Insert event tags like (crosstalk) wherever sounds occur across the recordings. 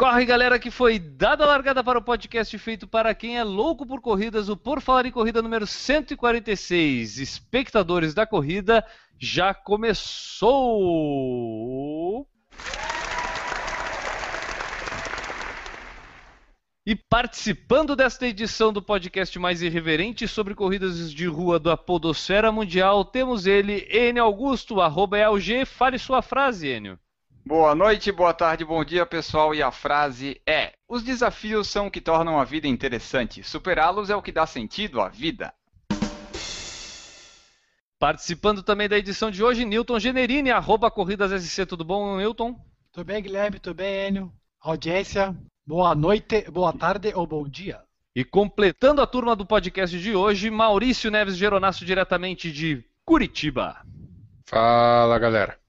Corre, galera, que foi dada a largada para o podcast feito para quem é louco por corridas, o Por Falar em Corrida número 146. Espectadores da corrida, já começou! E participando desta edição do podcast mais irreverente sobre corridas de rua da Podosfera Mundial, temos ele, Enio Augusto, arroba ELG. Fale sua frase, Enio. Boa noite, boa tarde, bom dia, pessoal. E a frase é: Os desafios são o que tornam a vida interessante. Superá-los é o que dá sentido à vida. Participando também da edição de hoje, Newton Generini, arroba Corridas SC. Tudo bom, Newton? Tudo bem, Guilherme? Tudo bem, Enio? Audiência, boa noite, boa tarde ou bom dia. E completando a turma do podcast de hoje, Maurício Neves Geronasso, diretamente de Curitiba. Fala, galera.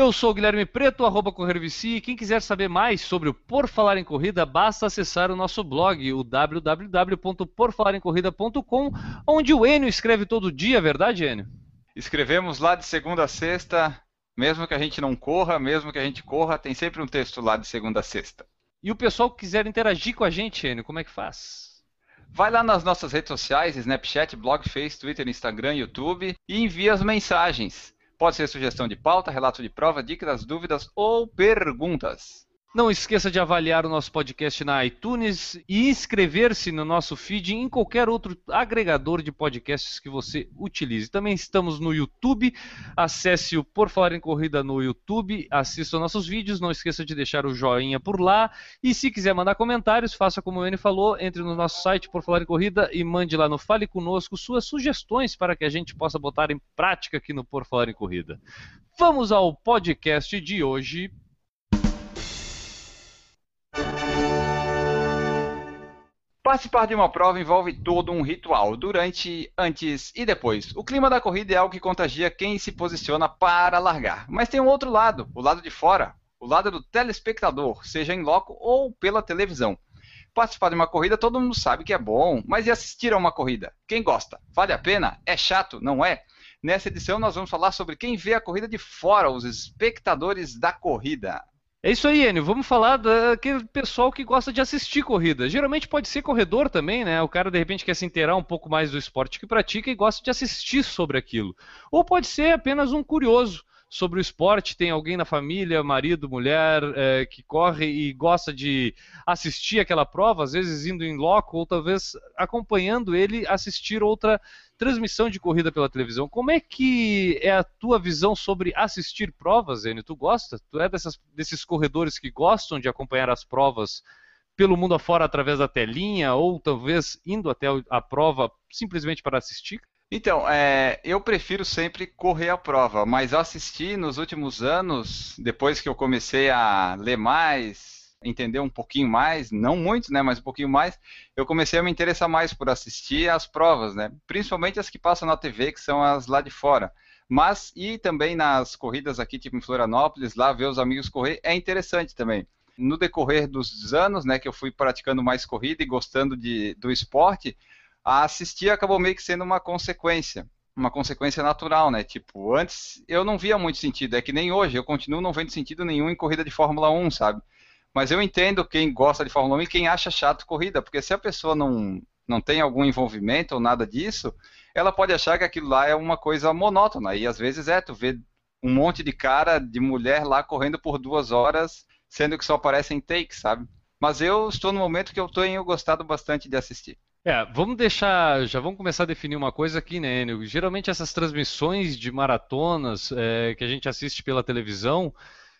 Eu sou o Guilherme Preto, arroba Correio e quem quiser saber mais sobre o Por Falar em Corrida, basta acessar o nosso blog, o www.porfalaremcorrida.com, onde o Enio escreve todo dia, verdade, Enio? Escrevemos lá de segunda a sexta, mesmo que a gente não corra, mesmo que a gente corra, tem sempre um texto lá de segunda a sexta. E o pessoal que quiser interagir com a gente, Enio, como é que faz? Vai lá nas nossas redes sociais, Snapchat, Blog, Face, Twitter, Instagram, YouTube e envia as mensagens. Pode ser sugestão de pauta, relato de prova, dicas, dúvidas ou perguntas. Não esqueça de avaliar o nosso podcast na iTunes e inscrever-se no nosso feed em qualquer outro agregador de podcasts que você utilize. Também estamos no YouTube. Acesse o Por Falar em Corrida no YouTube, assista nossos vídeos, não esqueça de deixar o joinha por lá. E se quiser mandar comentários, faça como o N falou, entre no nosso site Por Falar em Corrida e mande lá no Fale Conosco suas sugestões para que a gente possa botar em prática aqui no Por Falar em Corrida. Vamos ao podcast de hoje. Participar de uma prova envolve todo um ritual, durante, antes e depois. O clima da corrida é algo que contagia quem se posiciona para largar. Mas tem um outro lado, o lado de fora, o lado do telespectador, seja em loco ou pela televisão. Participar de uma corrida todo mundo sabe que é bom, mas e assistir a uma corrida? Quem gosta? Vale a pena? É chato, não é? Nessa edição nós vamos falar sobre quem vê a corrida de fora, os espectadores da corrida. É isso aí, Enio. Vamos falar daquele pessoal que gosta de assistir corrida. Geralmente pode ser corredor também, né? O cara de repente quer se inteirar um pouco mais do esporte que pratica e gosta de assistir sobre aquilo. Ou pode ser apenas um curioso sobre o esporte, tem alguém na família, marido, mulher, é, que corre e gosta de assistir aquela prova, às vezes indo em loco, ou talvez acompanhando ele assistir outra transmissão de corrida pela televisão. Como é que é a tua visão sobre assistir provas, Enio? Tu gosta? Tu é dessas, desses corredores que gostam de acompanhar as provas pelo mundo afora através da telinha, ou talvez indo até a prova simplesmente para assistir? Então, é, eu prefiro sempre correr a prova, mas assisti nos últimos anos, depois que eu comecei a ler mais, entender um pouquinho mais, não muito, né, mas um pouquinho mais, eu comecei a me interessar mais por assistir as provas, né, principalmente as que passam na TV, que são as lá de fora. Mas, e também nas corridas aqui, tipo em Florianópolis, lá ver os amigos correr, é interessante também. No decorrer dos anos, né, que eu fui praticando mais corrida e gostando de, do esporte, a assistir acabou meio que sendo uma consequência. Uma consequência natural, né? Tipo, antes eu não via muito sentido. É que nem hoje, eu continuo não vendo sentido nenhum em corrida de Fórmula 1, sabe? Mas eu entendo quem gosta de Fórmula 1 e quem acha chato corrida, porque se a pessoa não, não tem algum envolvimento ou nada disso, ela pode achar que aquilo lá é uma coisa monótona. E às vezes é, tu vê um monte de cara, de mulher lá correndo por duas horas, sendo que só aparecem takes, sabe? Mas eu estou no momento que eu tenho gostado bastante de assistir. É, vamos deixar, já vamos começar a definir uma coisa aqui, né, Enio? Geralmente essas transmissões de maratonas é, que a gente assiste pela televisão,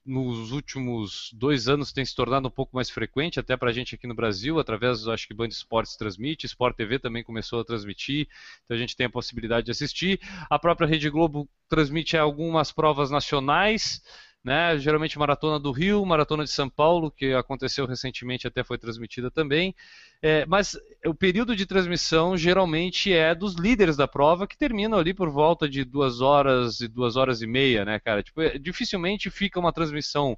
nos últimos dois anos tem se tornado um pouco mais frequente, até para a gente aqui no Brasil, através, acho que Band Esportes transmite, Sport TV também começou a transmitir, então a gente tem a possibilidade de assistir. A própria Rede Globo transmite algumas provas nacionais, né? Geralmente Maratona do Rio, Maratona de São Paulo, que aconteceu recentemente, até foi transmitida também. É, mas o período de transmissão geralmente é dos líderes da prova que terminam ali por volta de duas horas e duas horas e meia, né, cara? Tipo, é, dificilmente fica uma transmissão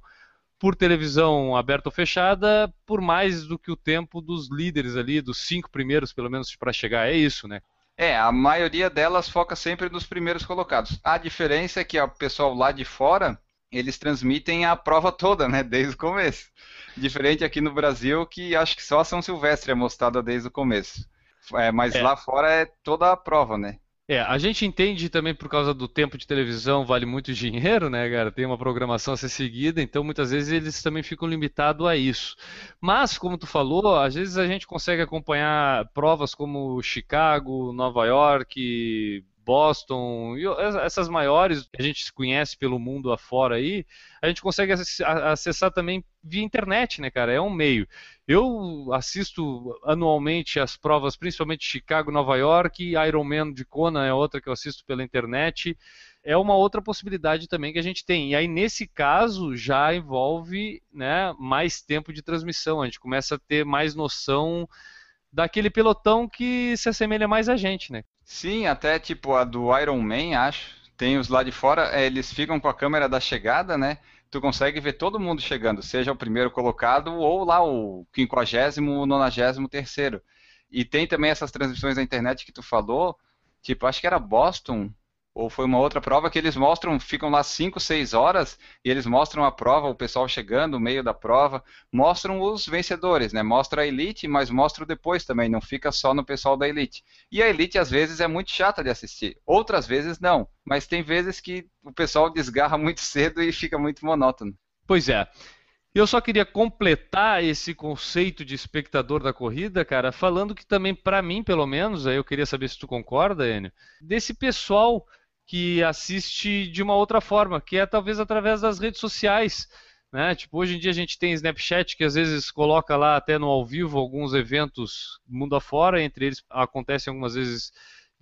por televisão aberta ou fechada por mais do que o tempo dos líderes ali, dos cinco primeiros, pelo menos, para chegar. É isso, né? É, a maioria delas foca sempre nos primeiros colocados. A diferença é que o pessoal lá de fora, eles transmitem a prova toda, né, desde o começo. Diferente aqui no Brasil, que acho que só a São Silvestre é mostrada desde o começo. É, mas é. lá fora é toda a prova, né? É, a gente entende também por causa do tempo de televisão vale muito dinheiro, né, cara? Tem uma programação a ser seguida, então muitas vezes eles também ficam limitados a isso. Mas, como tu falou, às vezes a gente consegue acompanhar provas como Chicago, Nova York, Boston, essas maiores que a gente conhece pelo mundo afora aí, a gente consegue acessar também via internet, né, cara? É um meio. Eu assisto anualmente as provas, principalmente Chicago, Nova York, Ironman de Kona é outra que eu assisto pela internet. É uma outra possibilidade também que a gente tem. E aí, nesse caso, já envolve né, mais tempo de transmissão. A gente começa a ter mais noção daquele pelotão que se assemelha mais a gente, né? Sim, até tipo a do Iron Man, acho. Tem os lá de fora, é, eles ficam com a câmera da chegada, né? Tu consegue ver todo mundo chegando, seja o primeiro colocado ou lá o quinquagésimo, nonagésimo terceiro. E tem também essas transmissões na internet que tu falou, tipo, acho que era Boston, ou foi uma outra prova que eles mostram, ficam lá 5, 6 horas e eles mostram a prova, o pessoal chegando, o meio da prova, mostram os vencedores, né? Mostra a elite, mas mostra depois também, não fica só no pessoal da elite. E a elite às vezes é muito chata de assistir, outras vezes não, mas tem vezes que o pessoal desgarra (laughs) muito cedo e fica muito monótono. Pois é. Eu só queria completar esse conceito de espectador da corrida, cara, falando que também, para mim, pelo menos, aí eu queria saber se tu concorda, Enio, desse pessoal que assiste de uma outra forma, que é talvez através das redes sociais. Né? Tipo, hoje em dia a gente tem Snapchat que às vezes coloca lá até no ao vivo alguns eventos mundo afora, entre eles acontecem algumas vezes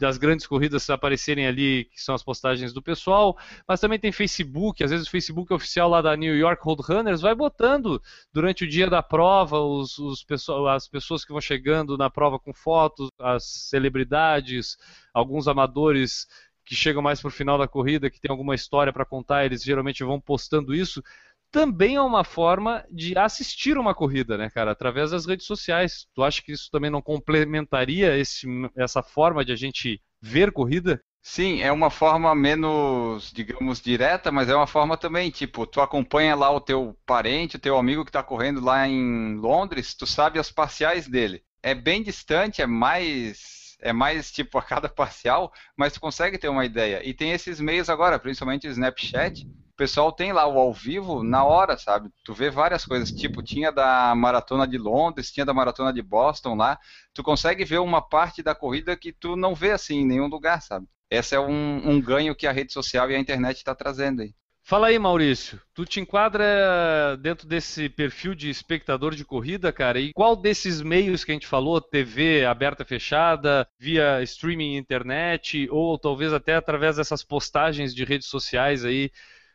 das grandes corridas aparecerem ali, que são as postagens do pessoal, mas também tem Facebook, às vezes o Facebook oficial lá da New York Roadrunners vai botando durante o dia da prova os, os as pessoas que vão chegando na prova com fotos, as celebridades, alguns amadores que chegam mais para o final da corrida, que tem alguma história para contar, eles geralmente vão postando isso. Também é uma forma de assistir uma corrida, né, cara, através das redes sociais. Tu acha que isso também não complementaria esse, essa forma de a gente ver corrida? Sim, é uma forma menos, digamos, direta, mas é uma forma também, tipo, tu acompanha lá o teu parente, o teu amigo que está correndo lá em Londres, tu sabe as parciais dele. É bem distante, é mais é mais tipo (laughs) a cada parcial, mas tu consegue ter uma ideia. E tem esses meios agora, principalmente o Snapchat, o pessoal tem lá o ao vivo na hora, sabe? Tu vê várias coisas, tipo, tinha da maratona de Londres, tinha da maratona de Boston lá, tu consegue ver uma parte da corrida que tu não vê assim em nenhum lugar, sabe? Esse é um, um ganho que a rede social e a internet está trazendo aí. Fala aí, Maurício. Tu te enquadra dentro desse perfil de espectador de corrida, cara? E qual desses meios que a gente falou, TV aberta, fechada, via streaming internet, ou talvez até através dessas postagens de redes sociais aí,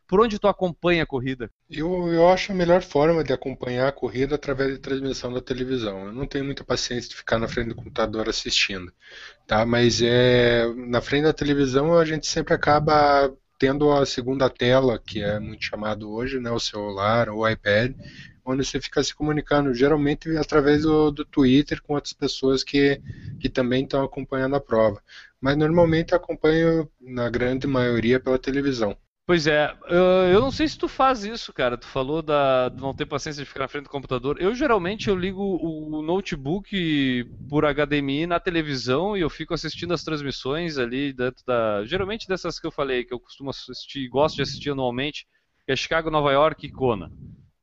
por onde tu acompanha a corrida? Eu, eu acho a melhor forma de acompanhar a corrida através de transmissão da televisão. Eu não tenho muita paciência de ficar na frente do computador assistindo, tá? Mas é na frente da televisão a gente sempre acaba tendo a segunda tela, que é muito chamado hoje, né, o celular ou o iPad, onde você fica se comunicando, geralmente através do, do Twitter com outras pessoas que, que também estão acompanhando a prova. Mas normalmente acompanho, na grande maioria, pela televisão. Pois é, eu não sei se tu faz isso, cara. Tu falou da, de não ter paciência de ficar na frente do computador. Eu geralmente eu ligo o notebook por HDMI na televisão e eu fico assistindo as transmissões ali dentro da. Geralmente dessas que eu falei, que eu costumo assistir, gosto de assistir anualmente, que é Chicago, Nova York e Kona.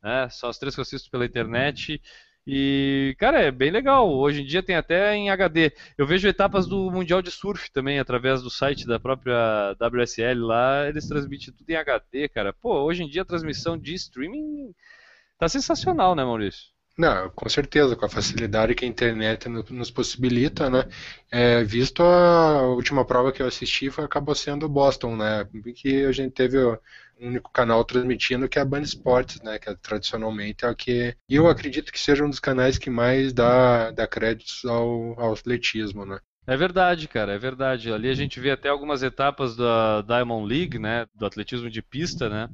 Né? São as três que eu assisto pela internet. E, cara, é bem legal. Hoje em dia tem até em HD. Eu vejo etapas do Mundial de Surf também, através do site da própria WSL lá. Eles transmitem tudo em HD, cara. Pô, hoje em dia a transmissão de streaming tá sensacional, né, Maurício? Não, com certeza, com a facilidade que a internet nos possibilita, né? É, visto a última prova que eu assisti, foi, acabou sendo Boston, né? Que a gente teve um único canal transmitindo, que é a Band Esportes, né? Que é, tradicionalmente é o que eu acredito que seja um dos canais que mais dá, dá créditos ao, ao atletismo, né? É verdade, cara, é verdade. Ali a gente vê até algumas etapas da Diamond League, né, do atletismo de pista, né,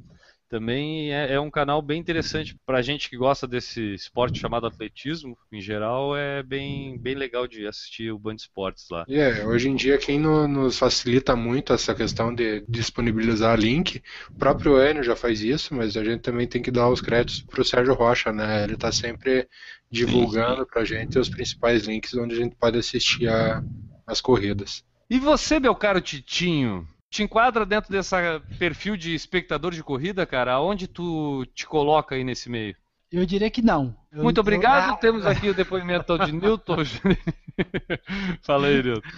também é, é um canal bem interessante para gente que gosta desse esporte chamado atletismo. Em geral, é bem, bem legal de assistir o Band Esportes lá. É, yeah, hoje em dia quem no, nos facilita muito essa questão de disponibilizar link, o próprio Enio já faz isso, mas a gente também tem que dar os créditos para o Sérgio Rocha, né? Ele está sempre divulgando para a gente os principais links onde a gente pode assistir a, as corridas. E você, meu caro Titinho, te enquadra dentro desse perfil de espectador de corrida, cara? Aonde tu te coloca aí nesse meio? Eu diria que não. Eu, Muito obrigado. Eu... Temos aqui o depoimento de Newton. (laughs) Fala aí, Newton.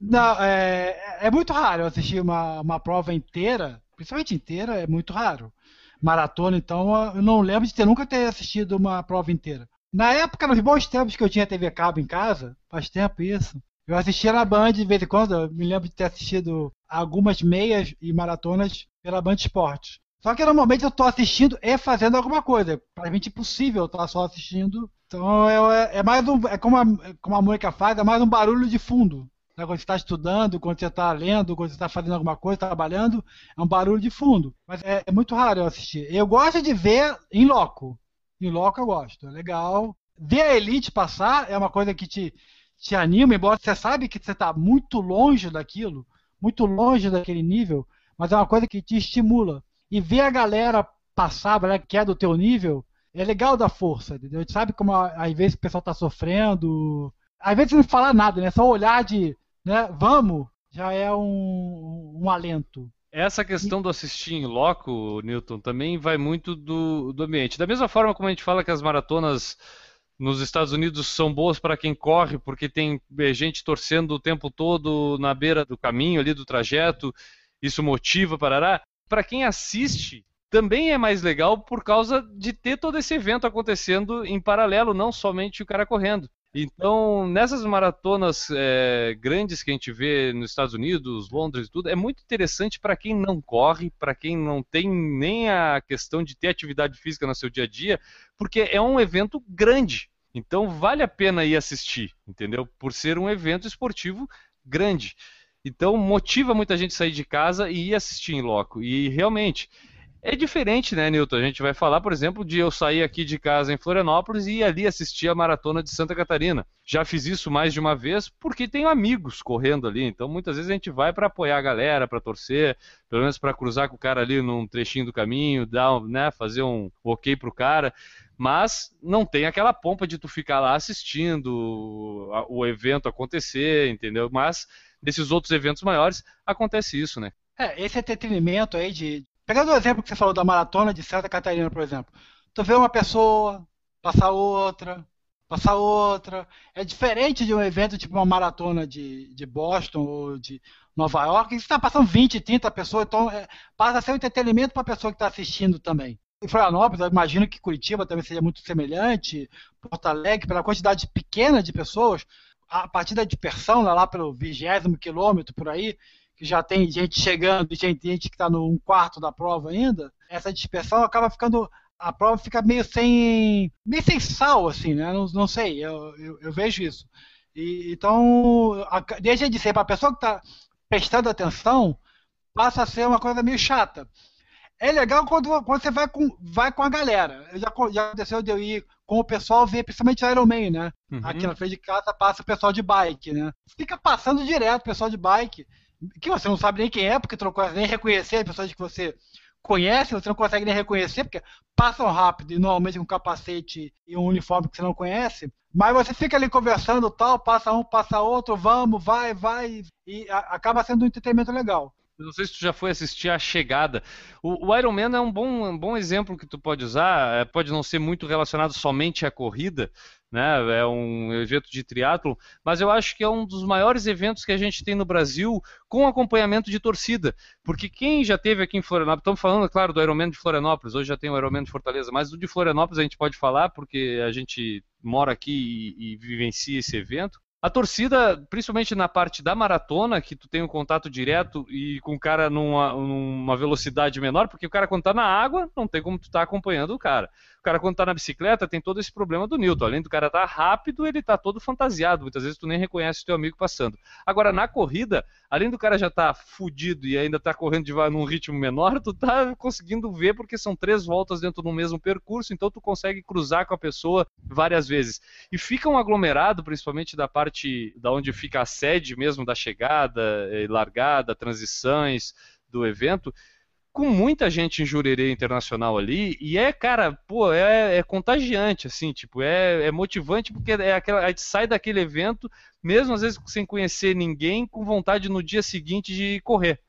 Não, é, é muito raro eu assistir uma, uma prova inteira, principalmente inteira, é muito raro. Maratona, então, eu não lembro de ter nunca ter assistido uma prova inteira. Na época, nos bons tempos que eu tinha TV cabo em casa, faz tempo isso, eu assistia na Band de vez em quando, eu me lembro de ter assistido algumas meias e maratonas pela Band Esportes. Só que normalmente eu estou assistindo e fazendo alguma coisa. É praticamente impossível estar só assistindo. Então é, é mais um. É como a, como a Mônica faz, é mais um barulho de fundo. Né? Quando você está estudando, quando você está lendo, quando você está fazendo alguma coisa, trabalhando, é um barulho de fundo. Mas é, é muito raro eu assistir. Eu gosto de ver em loco. Em loco eu gosto. É legal. Ver a Elite passar é uma coisa que te, te anima, embora você sabe que você está muito longe daquilo, muito longe daquele nível, mas é uma coisa que te estimula. E ver a galera passar, a galera que é do teu nível, é legal da força, entendeu? A gente sabe como às vezes o pessoal está sofrendo, às vezes não falar nada, né? Só olhar de, né, vamos, já é um, um alento. Essa questão do assistir em loco, Newton, também vai muito do, do ambiente. Da mesma forma como a gente fala que as maratonas nos Estados Unidos são boas para quem corre, porque tem é, gente torcendo o tempo todo na beira do caminho ali do trajeto, isso motiva, parará. Para quem assiste, também é mais legal por causa de ter todo esse evento acontecendo em paralelo, não somente o cara correndo. Então, nessas maratonas é, grandes que a gente vê nos Estados Unidos, Londres e tudo, é muito interessante para quem não corre, para quem não tem nem a questão de ter atividade física no seu dia a dia, porque é um evento grande. Então vale a pena ir assistir, entendeu? Por ser um evento esportivo grande. Então motiva muita gente a sair de casa e ir assistir em loco. E realmente é diferente, né, Newton? A gente vai falar, por exemplo, de eu sair aqui de casa em Florianópolis e ir ali assistir a maratona de Santa Catarina. Já fiz isso mais de uma vez porque tenho amigos correndo ali. Então muitas vezes a gente vai para apoiar a galera, para torcer, pelo menos para cruzar com o cara ali num trechinho do caminho, dar, né, fazer um ok pro cara mas não tem aquela pompa de tu ficar lá assistindo o evento acontecer, entendeu? Mas nesses outros eventos maiores acontece isso, né? É, esse entretenimento aí de. Pegando o exemplo que você falou da maratona de Santa Catarina, por exemplo. Tu vê uma pessoa, passar outra, passar outra. É diferente de um evento tipo uma maratona de, de Boston ou de Nova York, que está passando 20, 30 pessoas, então é, passa a ser um entretenimento para a pessoa que está assistindo também em Florianópolis, eu imagino que Curitiba também seja muito semelhante, Porto Alegre, pela quantidade pequena de pessoas, a partir da dispersão, lá pelo vigésimo quilômetro por aí, que já tem gente chegando gente, gente que está no um quarto da prova ainda, essa dispersão acaba ficando. A prova fica meio sem. meio sem sal, assim, né? Não, não sei, eu, eu, eu vejo isso. E, então, a, deixa de ser para a pessoa que está prestando atenção, passa a ser uma coisa meio chata. É legal quando, quando você vai com, vai com a galera. Já, já aconteceu de eu ir com o pessoal ver, principalmente Iron Man, né? Uhum. Aqui na frente de casa passa o pessoal de bike, né? Fica passando direto o pessoal de bike, que você não sabe nem quem é, porque tu não consegue nem reconhecer as pessoas que você conhece, você não consegue nem reconhecer, porque passam rápido e normalmente com capacete e um uniforme que você não conhece. Mas você fica ali conversando tal, passa um, passa outro, vamos, vai, vai, e acaba sendo um entretenimento legal. Não sei se tu já foi assistir a chegada. O, o Iron Man é um bom, um bom exemplo que tu pode usar. É, pode não ser muito relacionado somente à corrida, né? É um evento de triatlo, mas eu acho que é um dos maiores eventos que a gente tem no Brasil com acompanhamento de torcida. Porque quem já teve aqui em Florianópolis, estamos falando, claro, do Ironman de Florianópolis, hoje já tem o Ironman de Fortaleza, mas do de Florianópolis a gente pode falar porque a gente mora aqui e, e vivencia esse evento. A torcida, principalmente na parte da maratona, que tu tem um contato direto e com o cara numa, numa velocidade menor, porque o cara quando tá na água, não tem como tu tá acompanhando o cara. O cara quando tá na bicicleta tem todo esse problema do Newton. Além do cara tá rápido, ele tá todo fantasiado. Muitas vezes tu nem reconhece o teu amigo passando. Agora, na corrida, além do cara já tá fudido e ainda tá correndo de, num ritmo menor, tu tá conseguindo ver porque são três voltas dentro do mesmo percurso, então tu consegue cruzar com a pessoa várias vezes. E fica um aglomerado, principalmente da parte da onde fica a sede mesmo da chegada, largada, transições do evento, com muita gente em Jurerê Internacional ali, e é, cara, pô, é, é contagiante, assim, tipo, é, é, motivante porque é aquela, a gente sai daquele evento, mesmo às vezes sem conhecer ninguém, com vontade no dia seguinte de correr,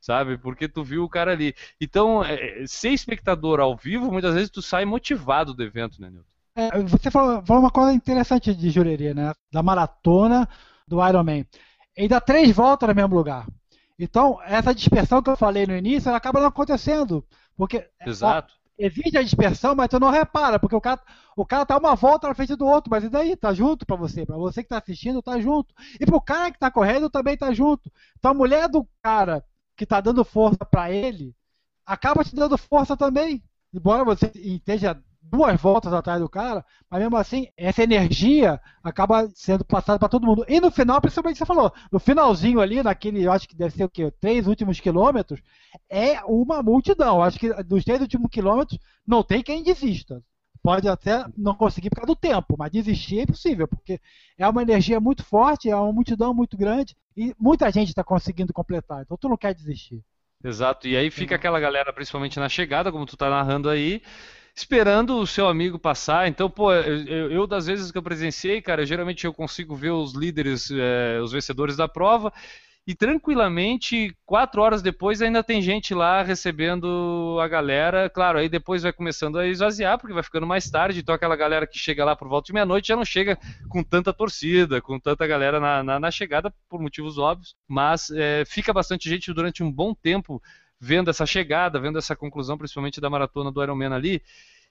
sabe? Porque tu viu o cara ali. Então, é, ser espectador ao vivo, muitas vezes tu sai motivado do evento, né, Nilton? É, você falou, falou, uma coisa interessante de Jurerê, né? Da maratona do Ironman. Ele dá três voltas no mesmo lugar. Então, essa dispersão que eu falei no início, ela acaba não acontecendo. Porque Exato. Ó, existe a dispersão, mas tu não repara, porque o cara, o cara tá uma volta na frente do outro, mas e daí? Tá junto para você. Para você que tá assistindo, tá junto. E pro cara que tá correndo também tá junto. Então a mulher do cara que tá dando força para ele, acaba te dando força também. Embora você esteja duas voltas atrás do cara, mas mesmo assim, essa energia acaba sendo passada para todo mundo. E no final, principalmente você falou, no finalzinho ali, naquele, eu acho que deve ser o quê? Três últimos quilômetros, é uma multidão. Eu acho que dos três últimos quilômetros não tem quem desista. Pode até não conseguir por causa do tempo, mas desistir é impossível, porque é uma energia muito forte, é uma multidão muito grande e muita gente está conseguindo completar, então tu não quer desistir. Exato, e aí fica aquela galera, principalmente na chegada, como tu está narrando aí, esperando o seu amigo passar. Então, pô, eu, eu, das vezes que eu presenciei, cara, geralmente eu consigo ver os líderes, é, os vencedores da prova. E tranquilamente, quatro horas depois, ainda tem gente lá recebendo a galera. Claro, aí depois vai começando a esvaziar, porque vai ficando mais tarde. Então, aquela galera que chega lá por volta de meia-noite já não chega com tanta torcida, com tanta galera na, na, na chegada, por motivos óbvios. Mas é, fica bastante gente durante um bom tempo vendo essa chegada, vendo essa conclusão, principalmente da maratona do Ironman ali.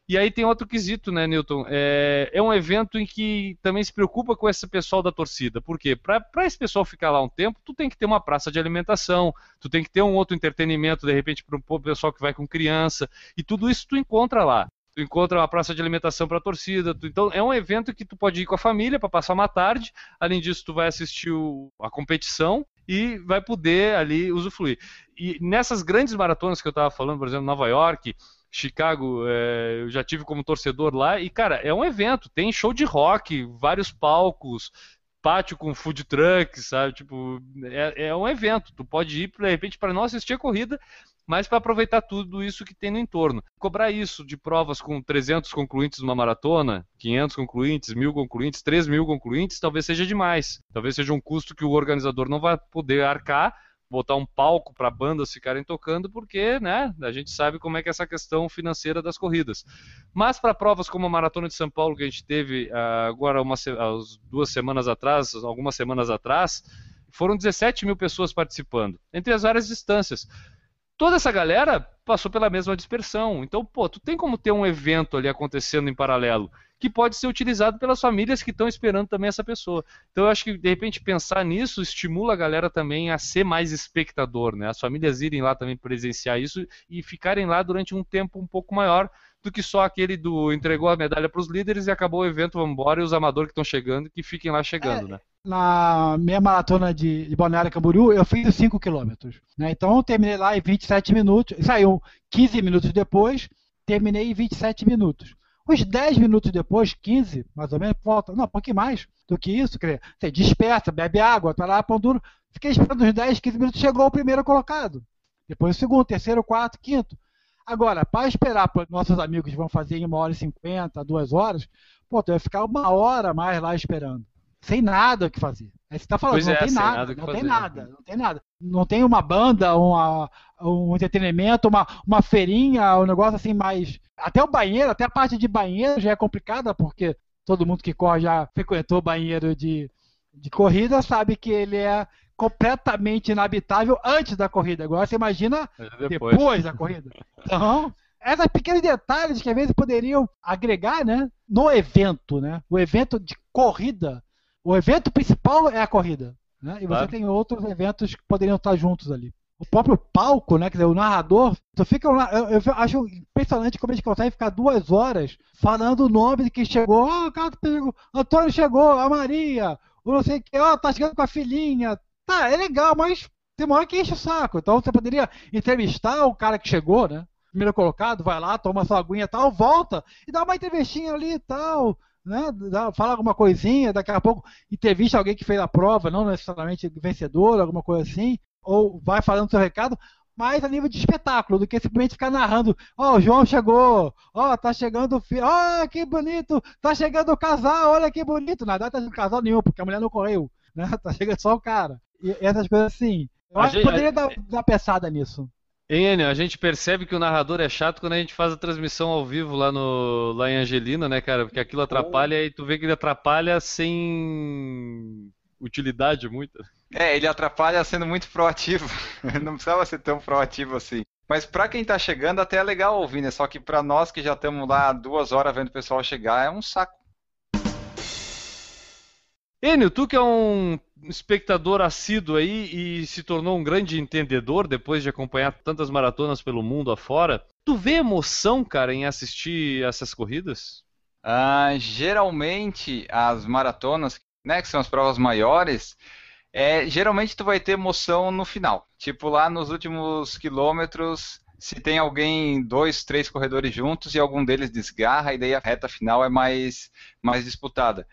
E aí tem outro quesito, né, Newton? É, é um evento em que também se preocupa com esse pessoal da torcida. Por quê? Para esse pessoal ficar lá um tempo, tu tem que ter uma praça de alimentação, tu tem que ter um outro entretenimento, de repente, para o pessoal que vai com criança. E tudo isso tu encontra lá. Tu encontra uma praça de alimentação para a torcida. Tu, então é um evento que tu pode ir com a família para passar uma tarde. Além disso, tu vai assistir o, a competição e vai poder ali usufruir. E nessas grandes maratonas que eu estava falando, por exemplo, Nova York, Chicago, é, eu já tive como torcedor lá e cara, é um evento, tem show de rock, vários palcos, pátio com food trucks, sabe? Tipo, é, é um evento. Tu pode ir de repente para não assistir a corrida, mas para aproveitar tudo isso que tem no entorno. Cobrar isso de provas com 300 concluintes numa maratona, 500 concluintes, 1000 concluintes, 3000 concluintes, talvez seja demais. Talvez seja um custo que o organizador não vai poder arcar, botar um palco para bandas ficarem tocando, porque né, a gente sabe como é que é essa questão financeira das corridas. Mas para provas como a Maratona de São Paulo, que a gente teve uh, agora uma, duas semanas atrás, algumas semanas atrás, foram 17 mil pessoas participando, entre as várias distâncias toda essa galera passou pela mesma dispersão. Então, pô, tu tem como ter um evento ali acontecendo em paralelo que pode ser utilizado pelas famílias que estão esperando também essa pessoa. Então, eu acho que de repente pensar nisso estimula a galera também a ser mais espectador, né? As famílias irem lá também presenciar isso e ficarem lá durante um tempo um pouco maior do que só aquele do entregou a medalha para os líderes e acabou o evento, vamos embora, e os amadores que estão chegando que fiquem lá chegando, é, né? Na minha maratona de, de Balneário Camboriú, eu fiz os 5 km. Né? Então eu terminei lá em 27 minutos, saiu 15 minutos depois, terminei em 27 minutos. Uns 10 minutos depois, 15, mais ou menos, volta, não, um pouquinho mais do que isso, quer dizer, você dispersa, bebe água, tá lá, pão duro. Fiquei esperando uns 10, 15 minutos, chegou o primeiro colocado. Depois o segundo, terceiro, quarto, quinto. Agora, para esperar para nossos amigos vão fazer em uma hora e cinquenta, duas horas, pô, tu vai ficar uma hora mais lá esperando. Sem nada o que fazer. Aí você está falando, pois não, é, tem nada, nada não tem nada, não tem nada. Não tem uma banda, uma, um entretenimento, uma, uma feirinha, um negócio assim mais. Até o banheiro, até a parte de banheiro já é complicada, porque todo mundo que corre já frequentou banheiro de, de corrida, sabe que ele é completamente inabitável antes da corrida. Agora você imagina é depois. depois da corrida. Então, esses pequenos detalhes que às vezes poderiam agregar, né, no evento, né? O evento de corrida O evento principal é a corrida. Né? E você tem outros eventos que poderiam estar juntos ali. O próprio palco, né? Quer dizer, o narrador, tu fica lá. Eu, eu acho impressionante como eles conseguem ficar duas horas falando o nome de quem chegou. Ah, o cara chegou, Antônio chegou, a Maria, o não sei o que, ó, tá chegando com a filhinha. Tá, é legal, mas tem uma hora que enche o saco. Então você poderia entrevistar o cara que chegou, né? Primeiro colocado, vai lá, toma sua aguinha e tal, volta e dá uma entrevistinha ali e tal. Né? Fala alguma coisinha, daqui a pouco entrevista alguém que fez a prova, não necessariamente vencedor, alguma coisa assim, ou vai falando seu recado, mais a nível de espetáculo, do que simplesmente ficar narrando, ó, o João chegou, ó, tá chegando o filho, ó, que bonito, tá chegando o casal, olha que bonito, na data de casal nenhum, porque a mulher não correu, né? (laughs) Tá chegando só o cara. E essas coisas assim. Eu A acho que gente- poderia dar, dar pesada nisso. Hein, Enio, a gente percebe que o narrador é chato quando a gente faz a transmissão ao vivo lá, no, lá em Angelina, né, cara? Porque aquilo atrapalha e tu vê que ele atrapalha sem utilidade muita. É, ele atrapalha sendo muito proativo. (laughs) Não precisava ser tão proativo assim. Mas pra quem tá chegando, até é legal ouvir, né? Só que pra nós que já estamos lá duas horas vendo o pessoal chegar, é um saco. Enio, tu que é um espectador assíduo aí e se tornou um grande entendedor depois de acompanhar tantas maratonas pelo mundo afora, tu vê emoção, cara, em assistir essas corridas? Ah, geralmente, as maratonas, né, que são as provas maiores, é, geralmente tu vai ter emoção no final. Tipo, lá nos últimos quilômetros, se tem alguém, dois, três corredores juntos e algum deles desgarra, e daí a reta final é mais, mais disputada.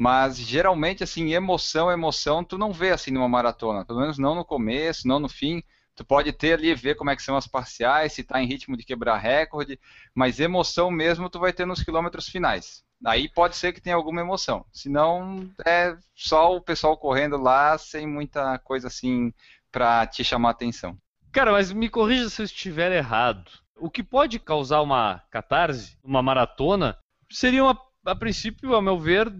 Mas geralmente, assim, emoção, emoção, tu não vê assim numa maratona. Pelo menos não no começo, não no fim. Tu pode ter ali, ver como é que são as parciais, se tá em ritmo de quebrar recorde, mas emoção mesmo tu vai ter nos quilômetros finais. Aí pode ser que tenha alguma emoção. Senão é só o pessoal correndo lá sem muita coisa assim pra te chamar atenção. Cara, mas me corrija se eu estiver errado. O que pode causar uma catarse, uma maratona, seriam, a, a princípio, a meu ver,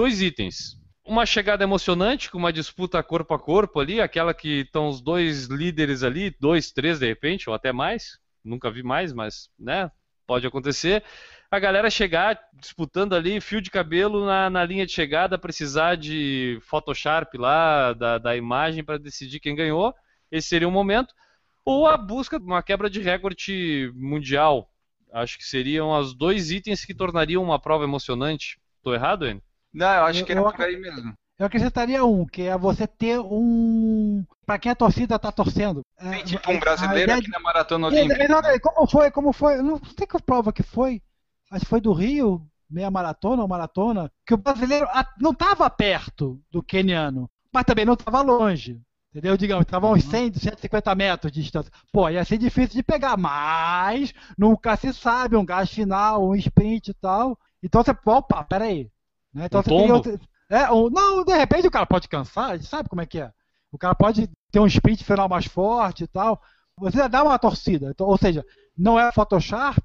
dois itens. Uma chegada emocionante, com uma disputa corpo a corpo ali, aquela que estão os dois líderes ali, dois, três de repente, ou até mais. Nunca vi mais, mas, né, pode acontecer. A galera chegar disputando ali, fio de cabelo na, na linha de chegada, precisar de Photoshop lá, da, da imagem para decidir quem ganhou. Esse seria um momento ou a busca de uma quebra de recorde mundial. Acho que seriam os dois itens que tornariam uma prova emocionante. Tô errado, Enio? Não, eu acho Eu- que eu por aí mesmo. Eu acrescentaria um, que é você ter um. Pra quem a torcida tá torcendo. Tem É, tipo a- um brasileiro aqui na Maratona de- Olímpica. Exatamente, Como foi? Como foi? Eu Não sei que prova que foi. Que foi do Rio, meia maratona ou maratona, que o brasileiro não estava perto do queniano, mas também não estava longe. Entendeu? Digamos, estava uns 100, 150 metros de distância. Pô, ia ser difícil de pegar, mas nunca se sabe, um gás final, um sprint e tal. Então você, opa, peraí. Né? Então Um você tem tombo? outro- é, um- não, de repente o cara pode cansar, a gente sabe como é que é. O cara pode ter um sprint final mais forte e tal. Você dá uma torcida. Então, ou seja, não é Photoshop,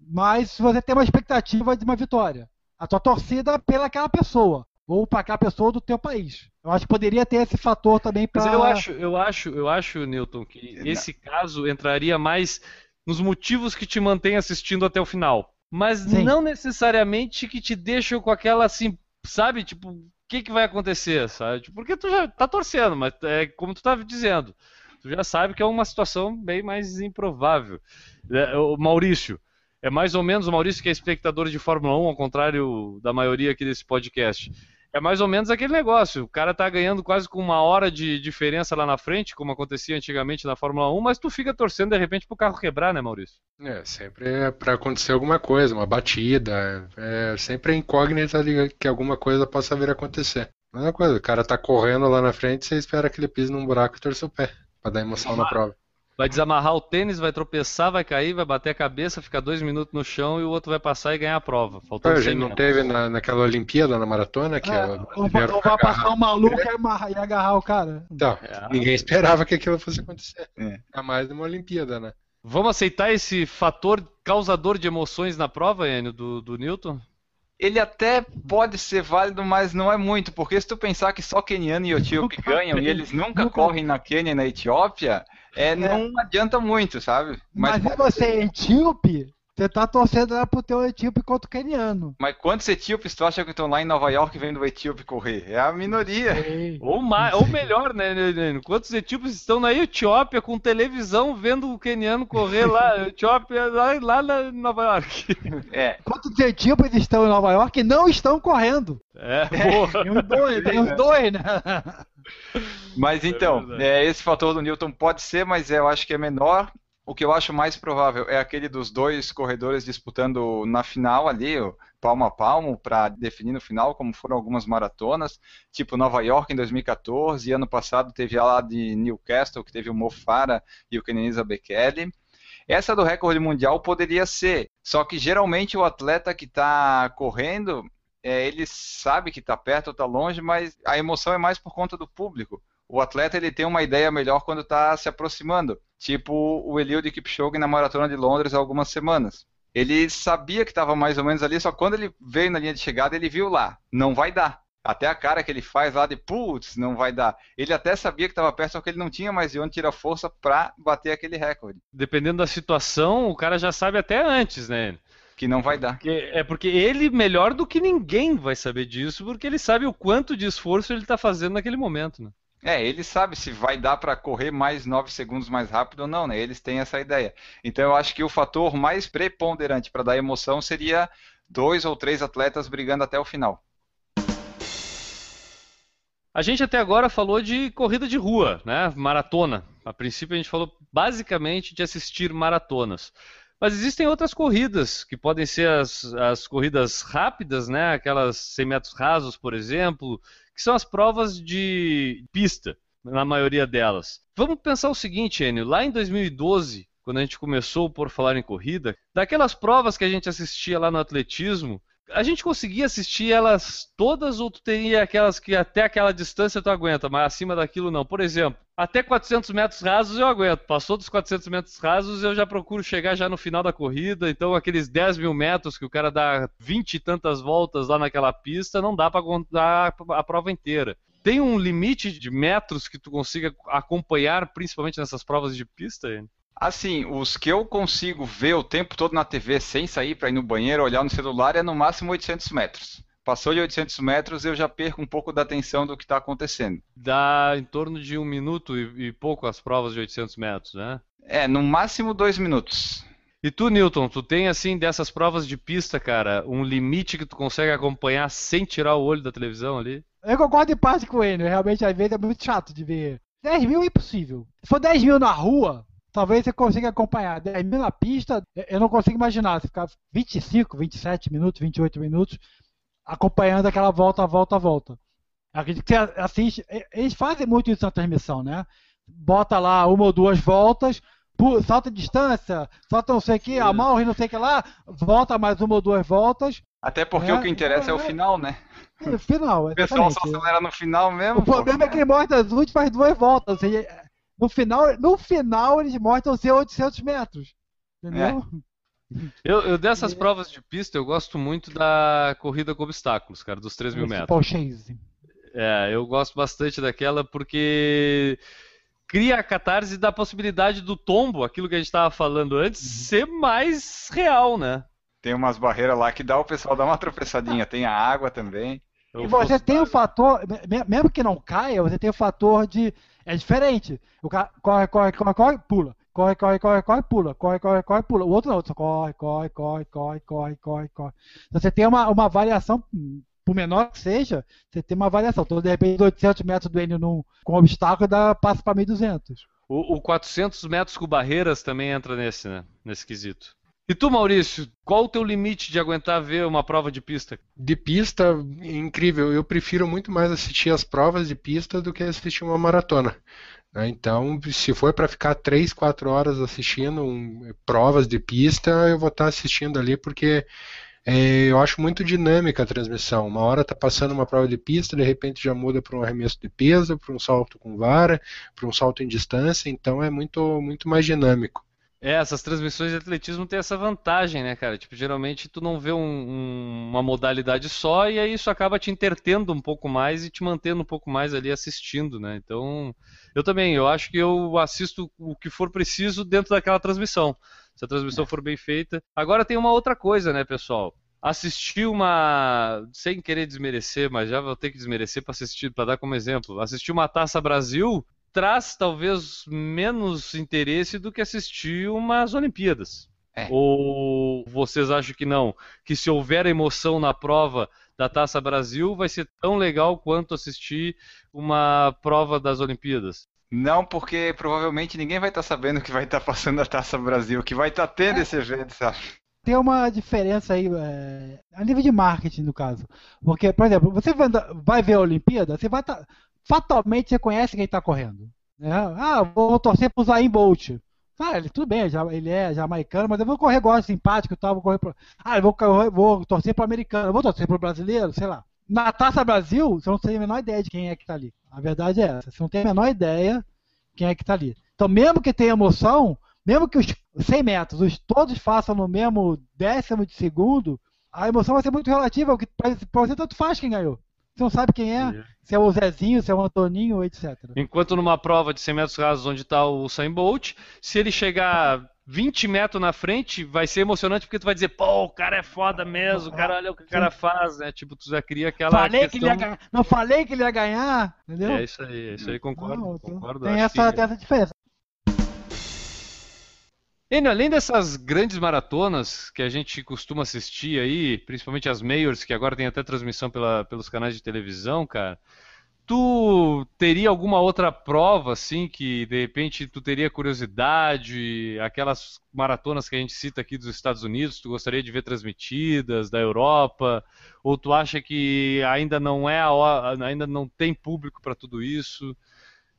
mas você tem uma expectativa de uma vitória. A tua torcida é pela aquela pessoa. Ou para aquela pessoa do teu país. Eu acho que poderia ter esse fator também para. Mas eu acho, eu acho, eu acho, Newton, que esse caso entraria mais nos motivos que te mantém assistindo até o final. Mas Sim. não necessariamente que te deixam com aquela assim, sabe? Tipo, o que, que vai acontecer, sabe? Tipo, Porque tu já tá torcendo, mas é como tu estava dizendo. Tu já sabe que é uma situação bem mais improvável. É, o Maurício, é mais ou menos o Maurício que é espectador de Fórmula 1, ao contrário da maioria aqui desse podcast. É mais ou menos aquele negócio. O cara tá ganhando quase com uma hora de diferença lá na frente, como acontecia antigamente na Fórmula 1, mas tu fica torcendo de repente pro carro quebrar, né, Maurício? É, sempre é para acontecer alguma coisa, uma batida, é sempre é incógnita que alguma coisa possa vir a acontecer. Mesma coisa, o cara tá correndo lá na frente, você espera que ele pise num buraco e torça o pé, pra dar emoção na prova. Vai desamarrar o tênis, vai tropeçar, vai cair, vai bater a cabeça, ficar dois minutos no chão e o outro vai passar e ganhar a prova. Faltando a 100 gente não minutos. teve na, naquela Olimpíada, na maratona, que É, o ou, brasileiro ou vai agarrar- passar um maluco e amarrar- e agarrar o cara. Então, É. ninguém esperava que aquilo fosse acontecer. É. Ainda mais numa Olimpíada, né? Vamos aceitar esse fator causador de emoções na prova, Enio, do, do Newton? Ele até pode ser válido, mas não é muito, porque se tu pensar que só Keniano e Etíope ganham e eles nunca nunca- correm na Quênia e na Etiópia, é, não adianta muito, sabe? Mas, Mas, se você é etíope, Você tá torcendo lá pro teu etíope contra o keniano. Mas quantos etíopes tu acha que estão lá em Nova York vendo o etíope correr? É a minoria. Ou, mais, ou melhor, né, Neno? Quantos etíopes estão na Etiópia com televisão vendo o keniano correr lá, (laughs) Etiópia, lá, lá na Nova York? É. Quantos etíopes estão em Nova York e não estão correndo? É, boa. (laughs) Tem os dois, tem os dois, né? Mas então, verdade. é, esse fator do Newton pode ser, mas eu acho que é menor. O que eu acho mais provável é aquele dos dois corredores disputando na final ali, palmo a palmo, para definir no final, como foram algumas maratonas, tipo Nova York em 2014, e ano passado teve a lá de Newcastle, que teve o Mo Farah e o Kenenisa Bekele. Essa do recorde mundial poderia ser, só que geralmente o atleta que está correndo, é, ele sabe que está perto ou está longe, mas a emoção é mais por conta do público. O atleta ele tem uma ideia melhor quando está se aproximando, tipo o Eliud Kipchoge na maratona de Londres há algumas semanas. Ele sabia que estava mais ou menos ali, só quando ele veio na linha de chegada ele viu lá, não vai dar. Até a cara que ele faz lá de putz, não vai dar. Ele até sabia que estava perto, só que ele não tinha mais de onde tirar força para bater aquele recorde, Dependendo da situação, o cara já sabe até antes, né? que não vai dar. Porque- é porque ele, melhor do que ninguém, vai saber disso, porque ele sabe o quanto de esforço ele tá fazendo naquele momento, né? É, ele sabe se vai dar para correr mais 9 segundos mais rápido ou não, né? Eles têm essa ideia. Então eu acho que o fator mais preponderante para dar emoção seria dois ou três atletas brigando até o final. A gente até agora falou de corrida de rua, né? Maratona. A princípio a gente falou basicamente de assistir maratonas. Mas existem outras corridas, que podem ser as, as corridas rápidas, né? Aquelas 100 metros rasos, por exemplo, que são as provas de pista, na maioria delas. Vamos pensar o seguinte, Enio, lá em 2012, quando a gente começou por falar em corrida, daquelas provas que a gente assistia lá no atletismo, a gente conseguia assistir elas todas ou tu teria aquelas que até aquela distância tu aguenta, mas acima daquilo não? Por exemplo, até 400 metros rasos eu aguento. Passou dos 400 metros rasos eu já procuro chegar já no final da corrida. Então aqueles 10 mil metros que o cara dá 20 e tantas voltas lá naquela pista, não dá para contar a prova inteira. Tem um limite de metros que tu consiga acompanhar, principalmente nessas provas de pista? Enio? Assim, os que eu consigo ver o tempo todo na TV sem sair para ir no banheiro, olhar no celular, é no máximo 800 metros. Passou de 800 metros, eu já perco um pouco da atenção do que está acontecendo. Dá em torno de um minuto e, e pouco as provas de 800 metros, né? É, no máximo dois minutos. E tu, Newton, tu tem assim dessas provas de pista, cara, um limite que tu consegue acompanhar sem tirar o olho da televisão ali? Eu concordo em parte com ele, realmente às vezes é muito chato de ver. 10 mil é impossível. Se for 10 mil na rua, talvez você consiga acompanhar. 10 mil na pista, eu não consigo imaginar. Você ficar 25, 27 minutos, 28 minutos acompanhando aquela volta, volta, volta. Acredito que você assiste. Eles fazem muito isso na transmissão, né? Bota lá uma ou duas voltas, salta distância, salta não sei o que, amarra não sei o que lá, volta mais uma ou duas voltas. Até porque É, o que interessa é o é. final, né? E no final, O pessoal só exatamente. acelera no final mesmo. O problema é que ele mostra as últimas duas voltas. Ou seja, no final, no final eles mostram ser 800 metros. Entendeu? (laughs) Eu, eu dessas provas de pista, eu gosto muito da corrida com obstáculos, cara, dos 3 mil Esse metros. Paul Chase. É, eu gosto bastante daquela porque cria a catarse da possibilidade do tombo, aquilo que a gente estava falando antes, ser mais real, né? Tem umas barreiras lá que dá o pessoal dar uma tropeçadinha. Tem a água também. Eu E você tem o fator, me- mesmo que não caia, você tem o fator de. É diferente. O cara corre, corre, corre, corre, pula. Corre, corre, corre, corre, pula. Corre, corre, corre, pula. O outro não, só corre, corre, corre, corre, corre, corre, corre. Então você tem uma, uma variação, hum, por menor que seja, você tem uma variação. Então, de repente, 800 metros do N num, com obstáculo dá, passa para 1200. O, o 400 metros com barreiras também entra nesse, né? Nesse quesito. E tu, Maurício, qual o teu limite de aguentar ver uma prova de pista? De pista, incrível. Eu prefiro muito mais assistir as provas de pista do que assistir uma maratona. né? Então, se for para ficar 3, 4 horas assistindo um, provas de pista, eu vou estar assistindo ali porque é, eu acho muito dinâmica a transmissão. Uma hora está passando uma prova de pista, de repente já muda para um arremesso de peso, para um salto com vara, para um salto em distância, então é muito, muito mais dinâmico. É, essas transmissões de atletismo têm essa vantagem, né, cara? Tipo, geralmente tu não vê um- um- uma modalidade só e aí isso acaba te entretendo um pouco mais e te mantendo um pouco mais ali assistindo, né? Então, eu também, eu acho que eu assisto o que for preciso dentro daquela transmissão. Se a transmissão for bem feita. Agora tem uma outra coisa, né, pessoal? Assistir uma. Sem querer desmerecer, mas já vou ter que desmerecer para assistir, para dar como exemplo. Assistir uma Taça Brasil traz talvez menos interesse do que assistir umas Olimpíadas. É. Ou vocês acham que não? Que se houver emoção na prova da Taça Brasil, vai ser tão legal quanto assistir uma prova das Olimpíadas? Não, porque provavelmente ninguém vai estar sabendo que vai estar passando a Taça Brasil, que vai estar tendo esse evento, sabe? Tem uma diferença aí, é, a nível de marketing, no caso. Porque, por exemplo, você vai ver a Olimpíada, você vai tá, fatalmente você conhece quem está correndo. né? Ah, vou torcer pro Zayn Bolt. Ah, ele, tudo bem, ele é jamaicano, mas eu vou correr igual, simpático e tal, vou correr pro... Ah, eu vou, vou torcer pro americano, eu vou torcer pro brasileiro, sei lá. Na Taça Brasil, você não tem a menor ideia de quem é que tá ali. A verdade é essa, você não tem a menor ideia quem é que tá ali. Então, mesmo que tenha emoção, mesmo que os 100 metros os, todos façam no mesmo décimo de segundo, a emoção vai ser muito relativa, porque pra você tanto faz quem ganhou. Você não sabe quem é, se é o Zezinho, se é o Antoninho, etc. Enquanto numa prova de 100 metros rasos onde está o Usain Bolt, se ele chegar 20 metros na frente, vai ser emocionante porque tu vai dizer, pô, o cara é foda mesmo, o cara olha o que o cara faz, né? Tipo, tu já cria aquela falei que ele ia questão... ganhar, não falei que ele ia ganhar, entendeu? É isso aí, é isso aí, concordo, Não, concordo. tem, essa, que- tem essa diferença. Enio, além dessas grandes maratonas que a gente costuma assistir aí, principalmente as Mayors, que agora tem até transmissão pela- pelos canais de televisão, cara, tu teria alguma outra prova, assim, que de repente tu teria curiosidade, aquelas maratonas que a gente cita aqui dos Estados Unidos, tu gostaria de ver transmitidas, da Europa, ou tu acha que ainda não é a hora, ainda não tem público para tudo isso?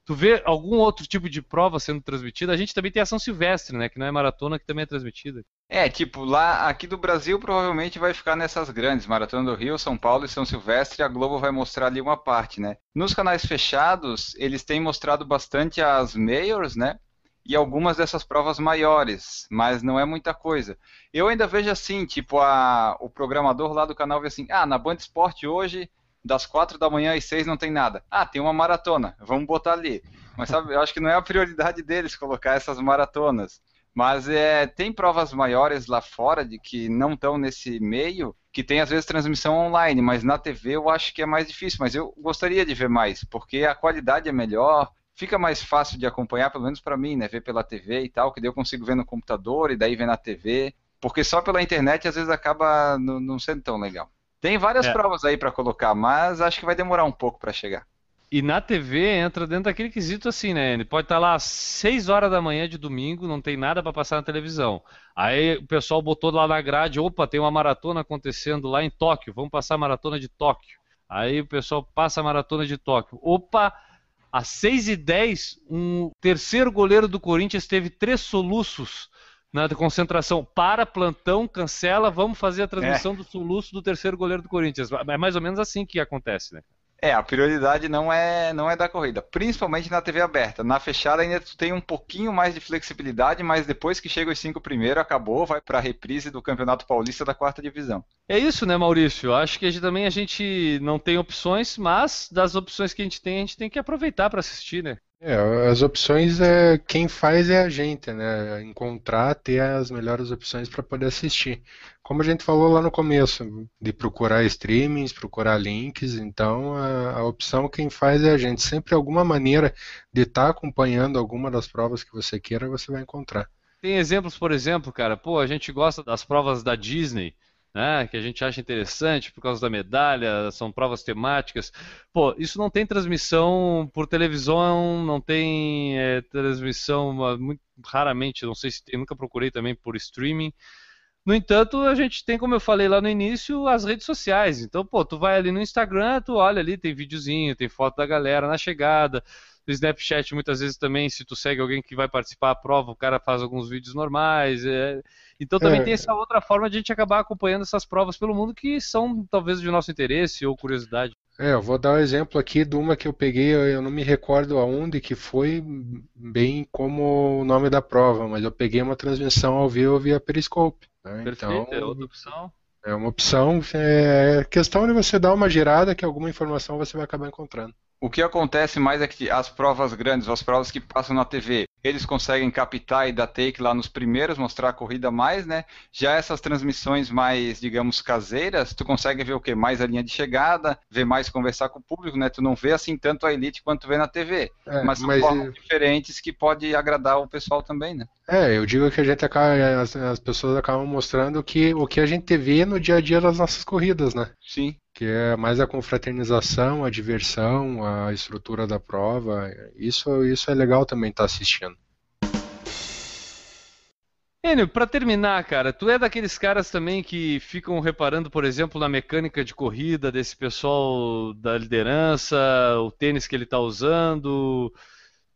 Tu vê algum outro tipo de prova sendo transmitida? A gente também tem a São Silvestre, né? Que não é maratona, que também é transmitida. É, tipo, lá aqui do Brasil provavelmente vai ficar nessas grandes, Maratona do Rio, São Paulo e São Silvestre, a Globo vai mostrar ali uma parte, né? Nos canais fechados, eles têm mostrado bastante as Mayors, né? E algumas dessas provas maiores, mas não é muita coisa. Eu ainda vejo assim, tipo, a, o programador lá do canal vê assim, ah, na Band Esporte hoje, das quatro da manhã às seis não tem nada. Ah, tem uma maratona, vamos botar ali. Mas sabe, eu acho que não é a prioridade deles colocar essas maratonas. Mas é, tem provas maiores lá fora de que não estão nesse meio, que tem às vezes transmissão online, mas na TV eu acho que é mais difícil. Mas eu gostaria de ver mais, porque a qualidade é melhor, fica mais fácil de acompanhar, pelo menos para mim, né? Ver pela TV e tal, que daí eu consigo ver no computador e daí ver na TV. Porque só pela internet às vezes acaba não, sendo tão legal. Tem várias É. provas aí para colocar, mas acho que vai demorar um pouco para chegar. E na TV entra dentro daquele quesito assim, né? Ele pode estar lá às 6 horas da manhã de domingo, não tem nada para passar na televisão. Aí o pessoal botou lá na grade, opa, tem uma maratona acontecendo lá em Tóquio, vamos passar a maratona de Tóquio. Aí o pessoal passa a maratona de Tóquio. Opa, às 6 e 10 um terceiro goleiro do Corinthians teve três soluços na concentração. Para, plantão, cancela, vamos fazer a transmissão do soluço do terceiro goleiro do Corinthians. É mais ou menos assim que acontece, né? É, a prioridade não é, não é da corrida, principalmente na TV aberta. Na fechada ainda tu tem um pouquinho mais de flexibilidade, mas depois que chega os cinco primeiro, acabou, vai para a reprise do Campeonato Paulista da quarta divisão. É isso, né, Maurício? Acho que a gente, também a gente não tem opções, mas das opções que a gente tem, a gente tem que aproveitar para assistir, né? É, as opções é quem faz é a gente, né? Encontrar, ter as melhores opções para poder assistir. Como a gente falou lá no começo, de procurar streamings, procurar links, então a, a opção quem faz é a gente. Sempre alguma maneira de estar acompanhando alguma das provas que você queira, você vai encontrar. Tem exemplos, por exemplo, cara, pô, a gente gosta das provas da Disney, né, que a gente acha interessante por causa da medalha, são provas temáticas. Pô, isso não tem transmissão por televisão, não tem é, transmissão, ah, muito raramente, não sei se tem, nunca procurei também por streaming. No entanto, a gente tem, como eu falei lá no início, as redes sociais. Então, pô, tu vai ali no Instagram, tu olha ali, tem videozinho, tem foto da galera na chegada. No Snapchat, muitas vezes também, se tu segue alguém que vai participar da prova, o cara faz alguns vídeos normais. é. Então também É. tem essa outra forma de a gente acabar acompanhando essas provas pelo mundo que são talvez de nosso interesse ou curiosidade. É, eu vou dar um exemplo aqui de uma que eu peguei, eu não me recordo aonde que foi bem como o nome da prova, mas eu peguei uma transmissão ao vivo via Periscope. né? Perfeito, Então, é outra opção. é uma opção, é questão de você dar uma girada que alguma informação você vai acabar encontrando. O que acontece mais é que as provas grandes, as provas que passam na TV, eles conseguem captar e dar take lá nos primeiros, mostrar a corrida mais, né? Já essas transmissões mais, digamos, caseiras, tu consegue ver o quê? Mais a linha de chegada, ver mais conversar com o público, né? Tu não vê assim tanto a elite quanto vê na TV. É, mas são mas- formas diferentes que pode agradar o pessoal também, né? É, eu digo que a gente acaba, as, as pessoas acabam mostrando que, o que a gente vê no dia a dia das nossas corridas, né? Sim. Que é mais a confraternização, a diversão, a estrutura da prova. Isso, isso é legal também estar assistindo. Enio, pra terminar, cara, tu é daqueles caras também que ficam reparando, por exemplo, na mecânica de corrida desse pessoal da liderança, o tênis que ele tá usando.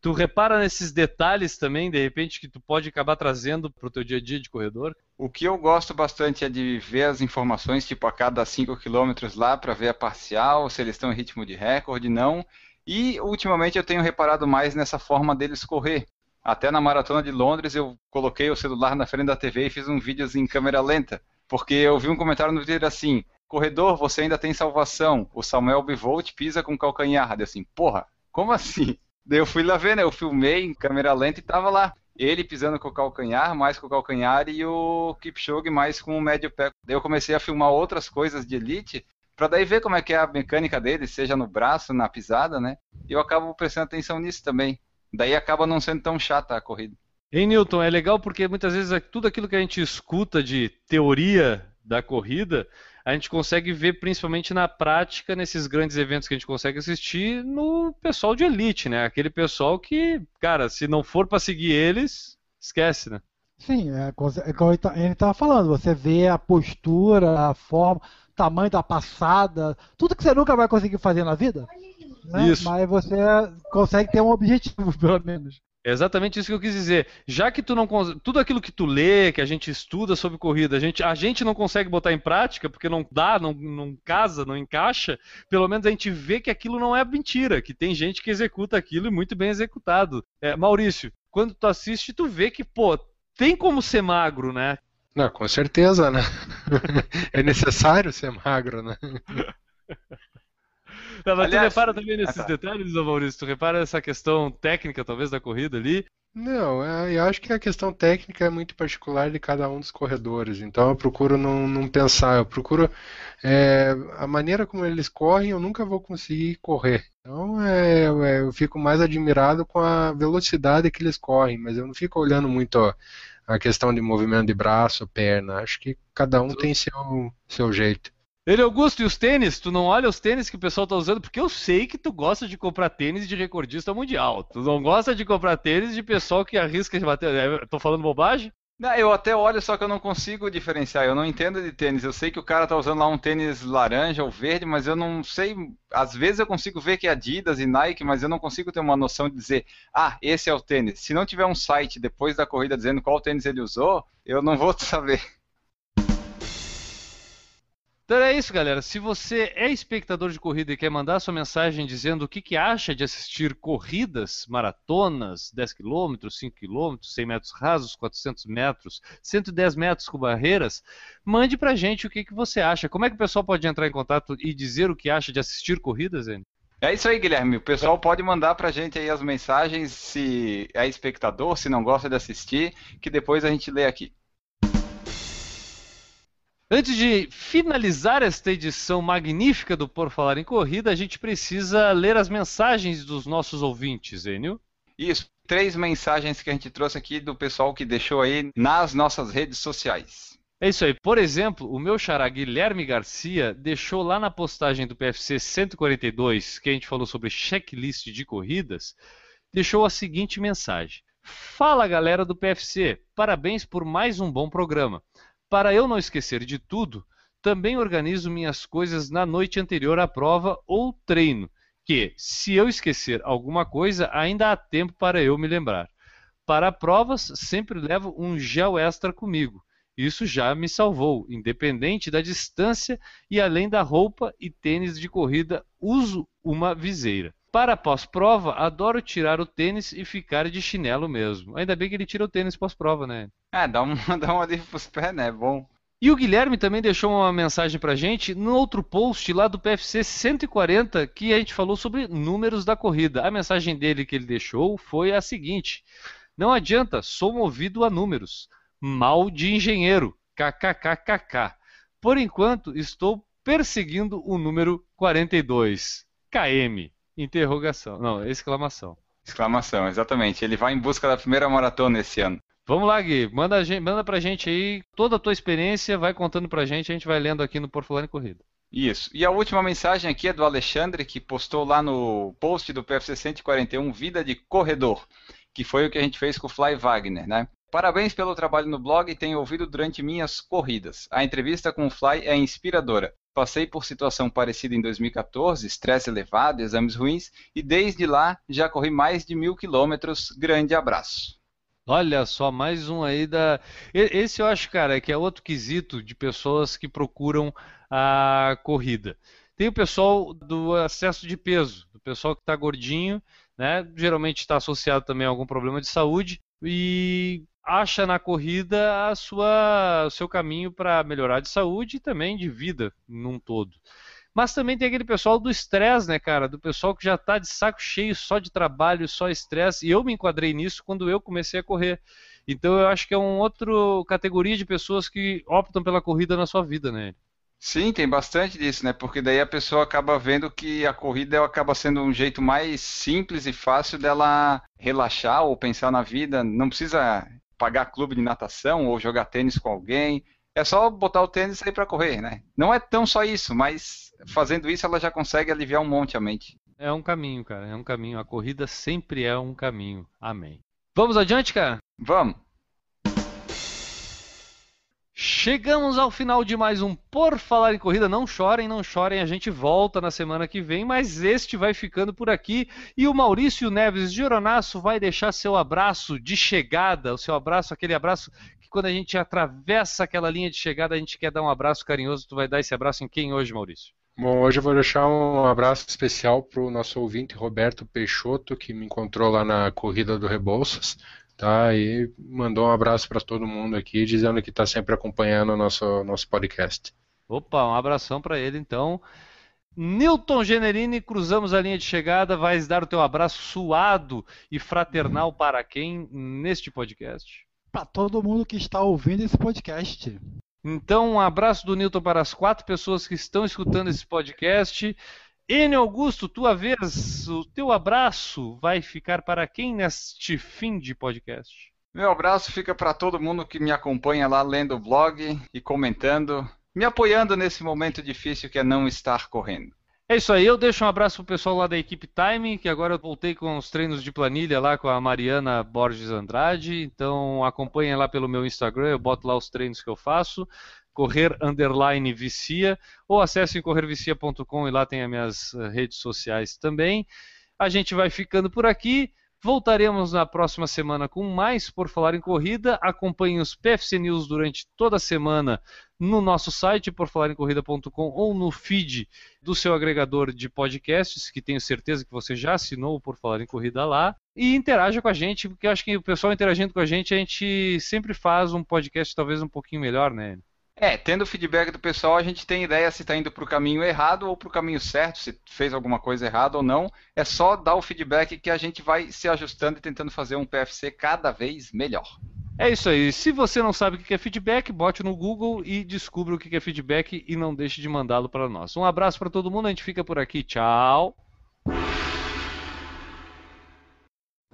Tu repara nesses detalhes também, de repente, que tu pode acabar trazendo pro teu dia a dia de corredor? O que eu gosto bastante é de ver as informações, tipo, a cada 5 km lá, para ver a parcial, se eles estão em ritmo de recorde, não. E, ultimamente, eu tenho reparado mais nessa forma deles correr. Até na maratona de Londres, eu coloquei o celular na frente da TV e fiz um vídeo em câmera lenta. Porque eu vi um comentário no Twitter assim: Corredor, você ainda tem salvação. O Samuel Bivolt pisa com calcanhar. Assim, porra, como assim? Daí eu fui lá ver, né? Eu filmei em câmera lenta e tava lá. Ele pisando com o calcanhar, mais com o calcanhar, e o Kipchoge mais com o médio pé. Daí eu comecei a filmar outras coisas de elite, pra daí ver como é que é a mecânica dele, seja no braço, na pisada, né? E eu acabo prestando atenção nisso também. Daí acaba não sendo tão chata a corrida. Hein, Newton, é legal porque muitas vezes é tudo aquilo que a gente escuta de teoria da corrida, a gente consegue ver principalmente na prática, nesses grandes eventos que a gente consegue assistir, no pessoal de elite, né? Aquele pessoal que, cara, se não for para seguir eles, esquece, né? Sim, é, é ele tá- ele estava falando, você vê a postura, a forma, tamanho da passada, tudo que você nunca vai conseguir fazer na vida. né? Isso. Mas você consegue ter um objetivo, (laughs) pelo menos. É exatamente isso que eu quis dizer. Já que tu não tudo aquilo que tu lê, que a gente estuda sobre corrida, a gente, a gente não consegue botar em prática porque não dá, não, não casa, não encaixa. Pelo menos a gente vê que aquilo não é mentira, que tem gente que executa aquilo e muito bem executado. É, Maurício, quando tu assiste, tu vê que pô, tem como ser magro, né? Não, com certeza, né? (laughs) É necessário ser magro, né? (laughs) Não, mas tu Aliás- repara também nesses Ah, tá. detalhes, ô Maurício? Tu repara essa questão técnica, talvez, da corrida ali? Não, é, eu acho que a questão técnica é muito particular de cada um dos corredores. Então eu procuro não, não pensar, eu procuro é, a maneira como eles correm, eu nunca vou conseguir correr. Então é, é, eu fico mais admirado com a velocidade que eles correm, mas eu não fico olhando muito ó, a questão de movimento de braço, perna. Acho que cada um tem seu, seu jeito. Ele, Augusto, e os tênis? Tu não olha os tênis que o pessoal tá usando? Porque eu sei que tu gosta de comprar tênis de recordista mundial. Tu não gosta de comprar tênis de pessoal que arrisca de bater. É, Tô falando bobagem? Não, eu até olho, só que eu não consigo diferenciar. Eu não entendo de tênis. Eu sei que o cara tá usando lá um tênis laranja ou verde, mas eu não sei. Às vezes eu consigo ver que é Adidas e Nike, mas eu não consigo ter uma noção de dizer, ah, esse é o tênis. Se não tiver um site depois da corrida dizendo qual tênis ele usou, eu não vou (laughs) saber. Então é isso, galera. Se você é espectador de corrida e quer mandar sua mensagem dizendo o que, que acha de assistir corridas, maratonas, 10 km, 5 km, 100 metros rasos, 400 metros, 110 metros com barreiras, mande pra gente o que, que você acha. Como é que o pessoal pode entrar em contato e dizer o que acha de assistir corridas, Enio? É isso aí, Guilherme. O pessoal pode mandar pra gente aí as mensagens se é espectador, se não gosta de assistir, que depois a gente lê aqui. Antes de finalizar esta edição magnífica do Por Falar em Corrida, a gente precisa ler as mensagens dos nossos ouvintes, Enio. Isso, três mensagens que a gente trouxe aqui do pessoal que deixou aí nas nossas redes sociais. É isso aí. Por exemplo, o meu xará Guilherme Garcia deixou lá na postagem do PFC 142, que a gente falou sobre checklist de corridas, deixou a seguinte mensagem: Fala galera do PFC, parabéns por mais um bom programa. Para eu não esquecer de tudo, também organizo minhas coisas na noite anterior à prova ou treino, que, se eu esquecer alguma coisa, ainda há tempo para eu me lembrar. Para provas, sempre levo um gel extra comigo. Isso já me salvou, independente da distância e além da roupa e tênis de corrida, uso uma viseira. Para pós-prova, adoro tirar o tênis e ficar de chinelo mesmo. Ainda bem que ele tira o tênis pós-prova, né? É, dá uma, (laughs) dá uma dica pros pés, né? É bom. E o Guilherme também deixou uma mensagem pra gente no outro post lá do PFC 140 que a gente falou sobre números da corrida. A mensagem dele que ele deixou foi a seguinte: Não adianta, sou movido a números. Mal de engenheiro. KKKKK. Por enquanto, estou perseguindo o número 42. KM. Interrogação. Não, exclamação. Exclamação, exatamente. Ele vai em busca da primeira maratona esse ano. Vamos lá, Gui. Manda, gente, manda pra gente aí toda a tua experiência, vai contando pra gente, a gente vai lendo aqui no Por Falar em Corrida. Isso. E a última mensagem aqui é do Alexandre, que postou lá no post do PFC 141 Vida de Corredor, que foi o que a gente fez com o Fly Wagner, né? Parabéns pelo trabalho no blog e tenho ouvido durante minhas corridas. A entrevista com o Fly é inspiradora. Passei por situação parecida em 2014, estresse elevado, exames ruins, e desde lá já corri mais de mil quilômetros. Grande abraço. Olha só, mais um aí da. Esse eu acho, cara, que é outro quesito de pessoas que procuram a corrida. Tem o pessoal do excesso de peso, o pessoal que está gordinho, né? Geralmente está associado também a algum problema de saúde e acha na corrida a sua, o seu caminho para melhorar de saúde e também de vida num todo. Mas também tem aquele pessoal do estresse, né, cara? Do pessoal que já está de saco cheio só de trabalho, só estresse. E eu me enquadrei nisso quando eu comecei a correr. Então eu acho que é uma outra categoria de pessoas que optam pela corrida na sua vida, né? Sim, tem bastante disso, né? Porque daí a pessoa acaba vendo que a corrida acaba sendo um jeito mais simples e fácil dela relaxar ou pensar na vida. Não precisa pagar clube de natação ou jogar tênis com alguém. É só botar o tênis e sair para correr, né? Não é tão só isso, mas fazendo isso ela já consegue aliviar um monte a mente. É um caminho, cara. É um caminho. A corrida sempre é um caminho. Amém. Vamos adiante, cara? Vamos. Chegamos ao final de mais um Por Falar em Corrida. Não chorem, não chorem, a gente volta na semana que vem, mas este vai ficando por aqui. E o Maurício Neves de Oronaço vai deixar seu abraço de chegada, o seu abraço, aquele abraço que quando a gente atravessa aquela linha de chegada, a gente quer dar um abraço carinhoso. Tu vai dar esse abraço em quem hoje, Maurício? Bom, hoje eu vou deixar um abraço especial para o nosso ouvinte Roberto Peixoto, que me encontrou lá na corrida do Rebouças. Tá, e mandou um abraço para todo mundo aqui, dizendo que está sempre acompanhando o nosso, nosso podcast. Opa, um abração para ele então. Newton Generini, cruzamos a linha de chegada, vais dar o teu abraço suado e fraternal para quem neste podcast? Para todo mundo que está ouvindo esse podcast. Então, um abraço do Newton para as quatro pessoas que estão escutando esse podcast. Enio Augusto, tua vez, o teu abraço vai ficar para quem neste fim de podcast? Meu abraço fica para todo mundo que me acompanha lá lendo o blog e comentando, me apoiando nesse momento difícil que é não estar correndo. É isso aí, eu deixo um abraço pro pessoal lá da equipe Time, que agora eu voltei com os treinos de planilha lá com a Mariana Borges Andrade, então acompanhem lá pelo meu Instagram, eu boto lá os treinos que eu faço correr underline vicia, ou acessem corrervicia.com e lá tem as minhas eh, redes sociais também. A gente vai ficando por aqui. Voltaremos na próxima semana com mais Por Falar em Corrida. Acompanhe os PFC News durante toda a semana no nosso site, porfalaremcorrida.com, ou no feed do seu agregador de podcasts, que tenho certeza que você já assinou Por Falar em Corrida lá. E interaja com a gente, porque eu acho que o pessoal interagindo com a gente, a gente sempre faz um podcast talvez um pouquinho melhor, né? É, tendo o feedback do pessoal, a gente tem ideia se está indo para o caminho errado ou para o caminho certo, se fez alguma coisa errada ou não. É só dar o feedback que a gente vai se ajustando e tentando fazer um PFC cada vez melhor. É isso aí. Se você não sabe o que é feedback, bote no Google e descubra o que é feedback e não deixe de mandá-lo para nós. Um abraço para todo mundo, a gente fica por aqui. Tchau.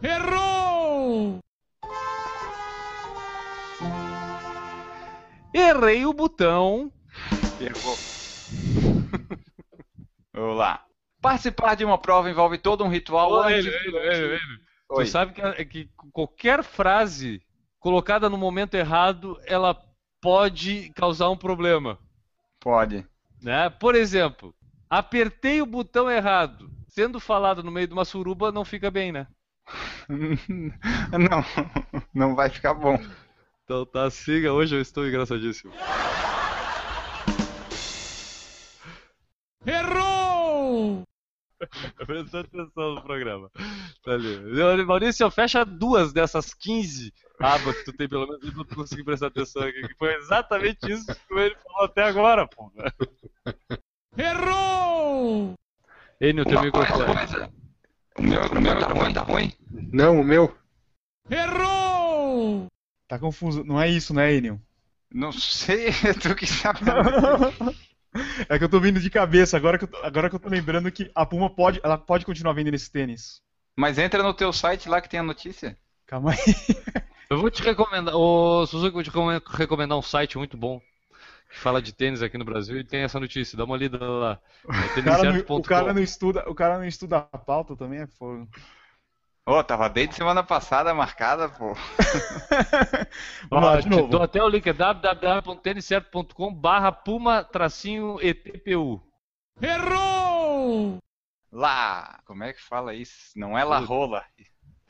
Errou! Errei o botão. Errou. (laughs) Vamos lá. Participar de uma prova envolve todo um ritual. Ô, ele, ele, ele, ele. Tu sabe que, que qualquer frase colocada no momento errado, ela pode causar um problema. Pode. Né? Por exemplo, apertei o botão errado. Sendo falado no meio de uma suruba, não fica bem, né? (laughs) não, não vai ficar bom. Então tá, siga, hoje eu estou engraçadíssimo. Errou! (laughs) Presta atenção no programa. Tá ali. Maurício, fecha duas dessas 15 abas que tu tem, pelo menos, pra tu conseguir prestar atenção aqui. Que foi exatamente isso que ele falou até agora, pô. Errou! Enio, teu microfone. O meu, o meu tá ruim, tá ruim. Não, o meu. Errou! Tá confuso. Não é isso, né, Enio? Não sei, tu que sabe. É que eu tô vindo de cabeça, agora que, eu, tô- agora que eu tô lembrando que a Puma pode, ela pode continuar vendendo esse tênis. Mas entra no teu site lá que tem a notícia. Calma aí. (laughs) Eu vou te recomendar, ô Suzuki, eu vou te recome- recomendar um site muito bom que fala de tênis aqui no Brasil e tem essa notícia. Dá uma lida lá. É O cara, não, o cara não estuda, o cara não estuda a pauta também, é fogo. Ô, tava desde semana passada marcada, pô. (laughs) Vamos lá, de novo. dou até o link, é www.têniscerto.com barra puma tracinho ETPU. Errou! Lá. Como é que fala isso? Não é la rola.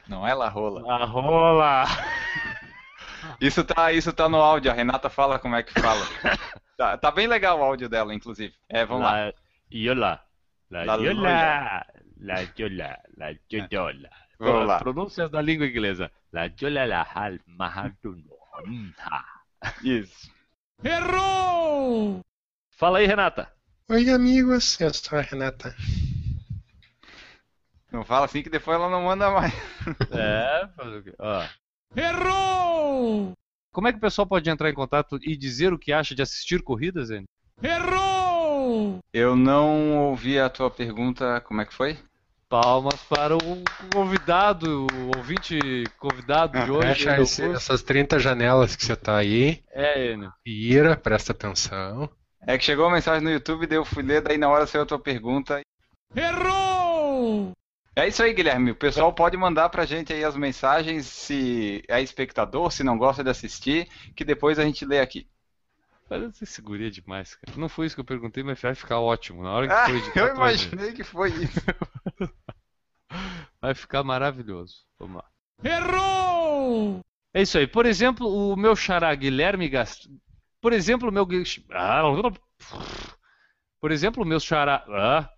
Não é la rola. A rola! (laughs) Isso tá, isso tá no áudio, a Renata fala como é que fala. (laughs) Tá, tá bem legal o áudio dela, inclusive. É, vamos lá. La Iola. La La Iola. La Iola. La Iola. Vamos lá. Pronúncias da língua inglesa. La. Isso. Errou! Fala aí, Renata. Oi, amigos. Eu sou a Renata. Não fala assim que depois ela não manda mais. É, fazer o quê? Ó. Errou! Como é que o pessoal pode entrar em contato e dizer o que acha de assistir corridas, Zene? Errou! Eu não ouvi a tua pergunta, como é que foi? Palmas para o convidado, o ouvinte convidado de hoje. Fecha esse- essas 30 janelas que você tá aí. É, Enio. Ira, presta atenção. É que chegou a mensagem no YouTube, daí eu fui ler, daí na hora saiu a tua pergunta. Errou! É isso aí, Guilherme. O pessoal pode mandar pra gente aí as mensagens se é espectador, se não gosta de assistir, que depois a gente lê aqui. Essa seguria demais, cara. Não foi isso que eu perguntei, mas vai ficar ótimo. Na hora que Ah, for editar, eu vai imaginei que foi isso. (laughs) Vai ficar maravilhoso. Vamos lá. Errou! É isso aí. Por exemplo, o meu xará Guilherme Gast... Por exemplo, o meu... Ah, Por exemplo, o meu xará... Ah.